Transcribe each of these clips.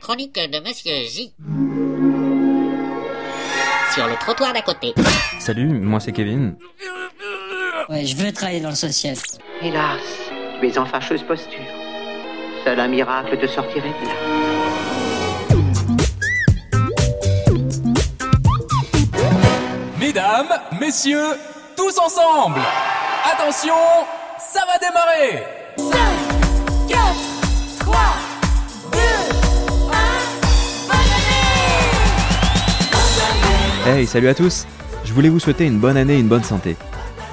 chronique de Monsieur J. Sur le trottoir d'à côté. Salut, moi c'est Kevin. Ouais, je veux travailler dans le social. Hélas, tu es en fâcheuse posture. Seul un miracle te sortirait de là. Mesdames, messieurs, tous ensemble Attention, ça va démarrer Hey, salut à tous. Je voulais vous souhaiter une bonne année et une bonne santé.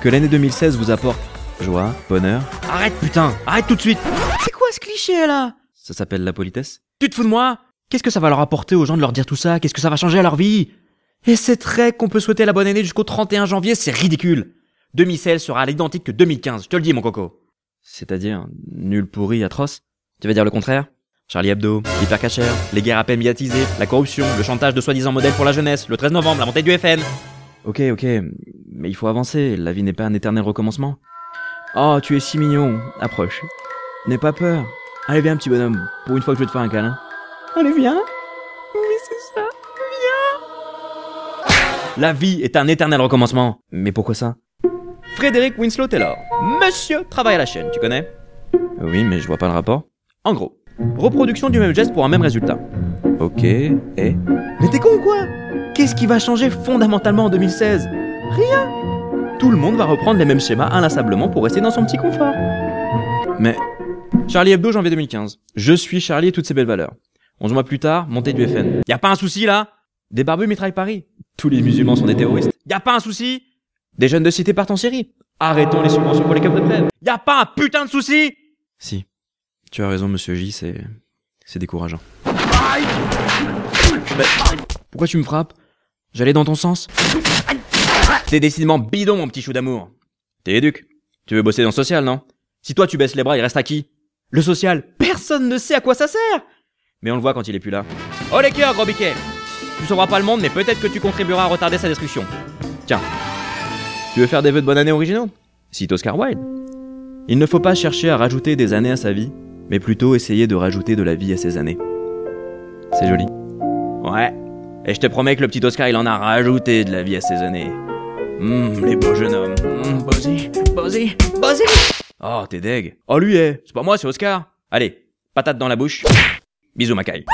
Que l'année 2016 vous apporte joie, bonheur. Arrête putain. Arrête tout de suite. C'est quoi ce cliché là? Ça s'appelle la politesse. Tu te fous de moi? Qu'est-ce que ça va leur apporter aux gens de leur dire tout ça? Qu'est-ce que ça va changer à leur vie? Et c'est très qu'on peut souhaiter la bonne année jusqu'au 31 janvier, c'est ridicule. 2016 sera à l'identique que 2015, je te le dis mon coco. C'est-à-dire, nul pourri, atroce? Tu vas dire le contraire? Charlie Hebdo, l'hypercachère, les guerres à peine médiatisées, la corruption, le chantage de soi-disant modèles pour la jeunesse, le 13 novembre, la montée du FN. Ok, ok, mais il faut avancer, la vie n'est pas un éternel recommencement. Oh, tu es si mignon, approche. N'aie pas peur. Allez, viens, petit bonhomme, pour une fois que je vais te faire un câlin. Allez, viens. Oui, c'est ça, viens. La vie est un éternel recommencement. Mais pourquoi ça? Frédéric Winslow Taylor, monsieur travaille à la chaîne, tu connais? Oui, mais je vois pas le rapport. En gros, reproduction du même geste pour un même résultat. Ok, et? Mais t'es con ou quoi? Qu'est-ce qui va changer fondamentalement en 2016 Rien Tout le monde va reprendre les mêmes schémas inlassablement pour rester dans son petit confort. Mais... Charlie Hebdo, janvier 2015. Je suis Charlie et toutes ses belles valeurs. 11 mois plus tard, montée du FN. Y a pas un souci là? Des barbus mitraillent Paris. Tous les musulmans sont des terroristes. Y a pas un souci? Des jeunes de cité partent en Syrie. Arrêtons les subventions pour les camps de trêve. Y a pas un putain de souci? Si. Tu as raison, monsieur J, c'est... C'est décourageant. Pourquoi tu me frappes? J'allais dans ton sens T'es décidément bidon, mon petit chou d'amour. T'es éduque. Tu veux bosser dans le social, non? Si toi tu baisses les bras, il reste à qui? Le social, personne ne sait à quoi ça sert Mais on le voit quand il est plus là. Oh les cœurs, gros biquet Tu sauveras pas le monde, mais peut-être que tu contribueras à retarder sa destruction. Tiens. Tu veux faire des vœux de bonne année originaux? Cite Oscar Wilde. Il ne faut pas chercher à rajouter des années à sa vie, mais plutôt essayer de rajouter de la vie à ses années. C'est joli. Ouais. Et je te promets que le petit Oscar, il en a rajouté de la vie à ses années. Hum, les beaux jeunes hommes. Hum, Bosy, Bosy, Bosy Oh, t'es deg. Oh, lui, eh. C'est pas moi, c'est Oscar. Allez, patate dans la bouche. Bisous, Macaille.